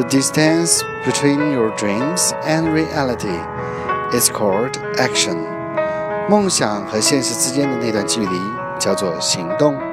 The distance between your dreams and reality is called action. 梦想和现实之间的那段距离叫做行动。